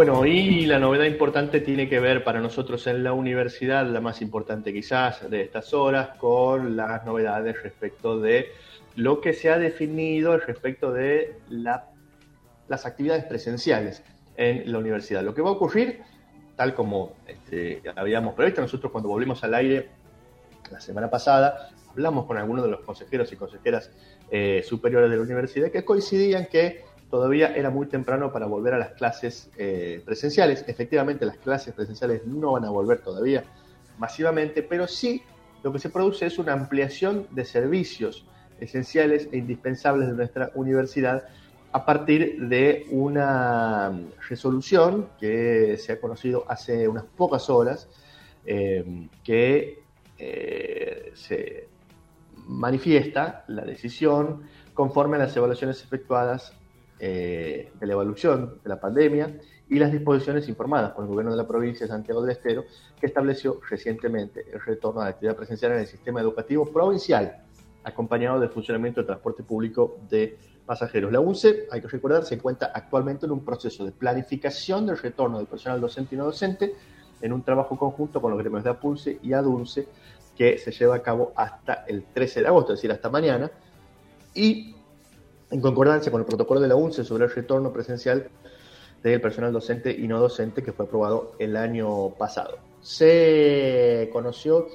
Bueno, y la novedad importante tiene que ver para nosotros en la universidad, la más importante quizás de estas horas, con las novedades respecto de lo que se ha definido respecto de las actividades presenciales en la universidad. Lo que va a ocurrir, tal como este, habíamos previsto, nosotros cuando volvimos al aire la semana pasada, hablamos con algunos de los consejeros y consejeras eh, superiores de la universidad que coincidían que todavía era muy temprano para volver a las clases eh, presenciales. Efectivamente, las clases presenciales no van a volver todavía masivamente, pero sí lo que se produce es una ampliación de servicios esenciales e indispensables de nuestra universidad a partir de una resolución que se ha conocido hace unas pocas horas, eh, que eh, se manifiesta la decisión conforme a las evaluaciones efectuadas eh, de la evaluación de la pandemia y las disposiciones informadas por el gobierno de la provincia de Santiago del Estero, que estableció recientemente el retorno a la actividad presencial en el sistema educativo provincial, acompañado del funcionamiento del transporte público de pasajeros. La UNCE, hay que recordar, se encuentra actualmente en un proceso de planificación del retorno del personal docente y no docente, en un trabajo conjunto con los gremios de APULCE y ADUNCE, que se lleva a cabo hasta el 13 de agosto, es decir, hasta mañana, y en concordancia con el protocolo de la UNCE sobre el retorno presencial del personal docente y no docente que fue aprobado el año pasado. Se conoció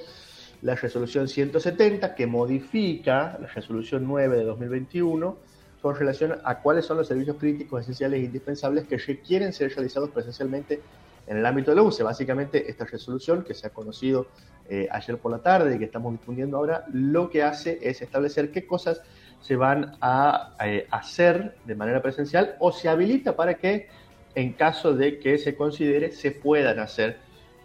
la resolución 170 que modifica la resolución 9 de 2021 con relación a cuáles son los servicios críticos, esenciales e indispensables que requieren ser realizados presencialmente en el ámbito de la UNCE. Básicamente, esta resolución que se ha conocido eh, ayer por la tarde y que estamos difundiendo ahora, lo que hace es establecer qué cosas se van a eh, hacer de manera presencial o se habilita para que en caso de que se considere se puedan hacer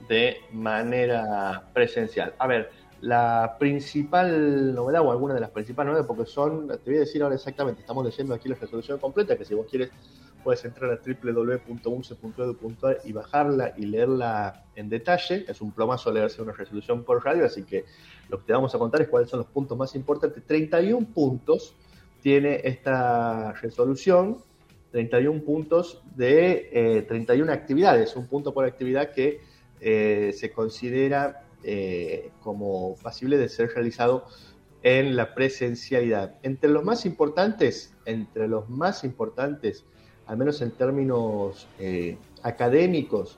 de manera presencial. A ver, la principal novedad o alguna de las principales novedades, porque son, te voy a decir ahora exactamente, estamos leyendo aquí la resolución completa, que si vos quieres puedes entrar a www.unce.edu.ar y bajarla y leerla en detalle. Es un plomazo leerse una resolución por radio, así que lo que te vamos a contar es cuáles son los puntos más importantes. 31 puntos tiene esta resolución, 31 puntos de 31 eh, actividades, un punto por actividad que eh, se considera eh, como pasible de ser realizado en la presencialidad. Entre los más importantes, entre los más importantes, al menos en términos eh, académicos,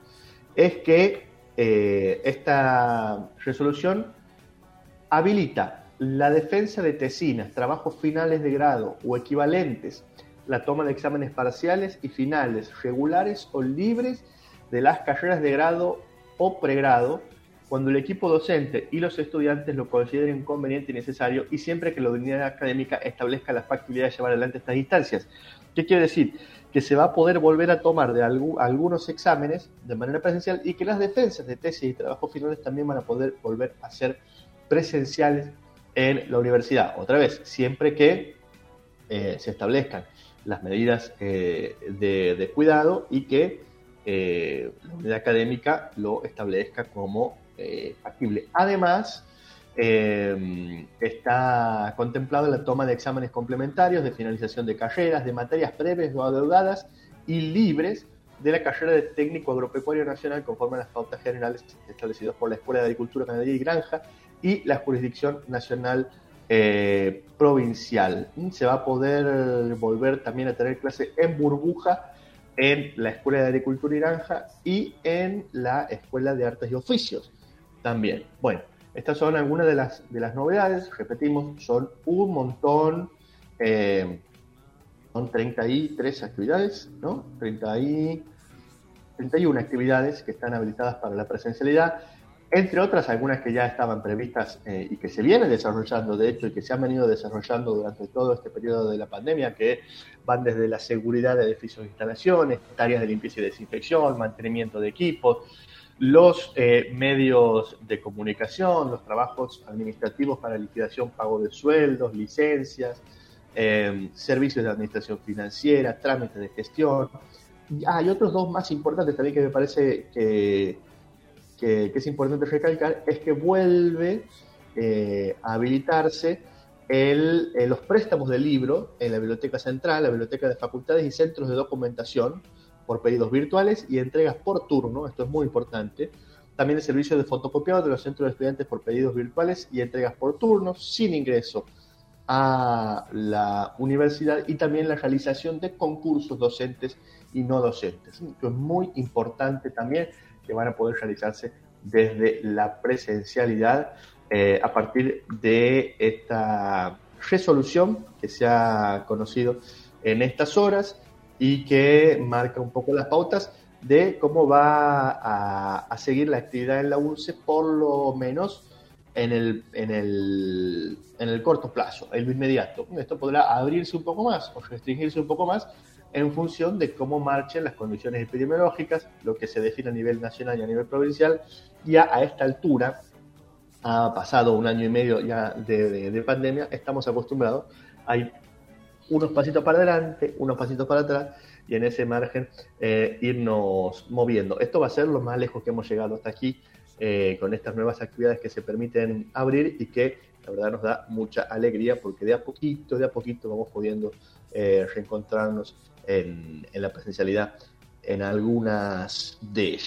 es que eh, esta resolución habilita la defensa de tesinas, trabajos finales de grado o equivalentes, la toma de exámenes parciales y finales, regulares o libres de las carreras de grado o pregrado, cuando el equipo docente y los estudiantes lo consideren conveniente y necesario y siempre que la unidad académica establezca la factibilidad de llevar adelante estas instancias. ¿Qué quiere decir? Que se va a poder volver a tomar de algunos exámenes de manera presencial y que las defensas de tesis y trabajos finales también van a poder volver a ser presenciales en la universidad. Otra vez, siempre que eh, se establezcan las medidas eh, de, cuidado y que eh, la unidad académica lo establezca como factible. Además, eh, está contemplado la toma de exámenes complementarios de finalización de carreras, de materias breves o adeudadas y libres de la carrera de técnico agropecuario nacional conforme a las pautas generales establecidas por la Escuela de Agricultura, Ganadería y Granja y la jurisdicción nacional eh, provincial. Se va a poder volver también a tener clase en burbuja en la Escuela de Agricultura y Granja y en la Escuela de Artes y Oficios también. Bueno, estas son algunas de las, de las novedades, repetimos, son un montón, eh, son 33 actividades, ¿no? 30 y, 31 actividades que están habilitadas para la presencialidad, entre otras algunas que ya estaban previstas eh, y que se vienen desarrollando, de hecho, y que se han venido desarrollando durante todo este periodo de la pandemia, que van desde la seguridad de edificios e instalaciones, tareas de limpieza y desinfección, mantenimiento de equipos, los eh, medios de comunicación, los trabajos administrativos para liquidación, pago de sueldos, licencias, em, servicios de administración financiera, trámites de gestión. Hay otros dos más importantes también que me parece que, que, es importante recalcar, es que vuelve eh, a habilitarse el, los préstamos de libro en la Biblioteca Central, la Biblioteca de Facultades y Centros de Documentación, por pedidos virtuales y entregas por turno, esto es muy importante. También el servicio de fotocopiado de los centros de estudiantes por pedidos virtuales y entregas por turno, sin ingreso a la universidad y también la realización de concursos docentes y no docentes. Esto es muy importante también que van a poder realizarse desde la presencialidad eh, a partir de esta resolución que se ha conocido en estas horas y que marca un poco las pautas de cómo va a, seguir la actividad en la UNCE, por lo menos en el, en, el, en el corto plazo, en lo inmediato. Esto podrá abrirse un poco más o restringirse un poco más en función de cómo marchen las condiciones epidemiológicas, lo que se define a nivel nacional y a nivel provincial. Ya a esta altura, ha pasado un año y medio ya de, pandemia, estamos acostumbrados, hay unos pasitos para adelante, unos pasitos para atrás, y en ese margen eh, irnos moviendo. Esto va a ser lo más lejos que hemos llegado hasta aquí eh, con estas nuevas actividades que se permiten abrir y que la verdad nos da mucha alegría porque de a poquito, de a poquito vamos pudiendo eh, reencontrarnos en, en la presencialidad en algunas de ellas.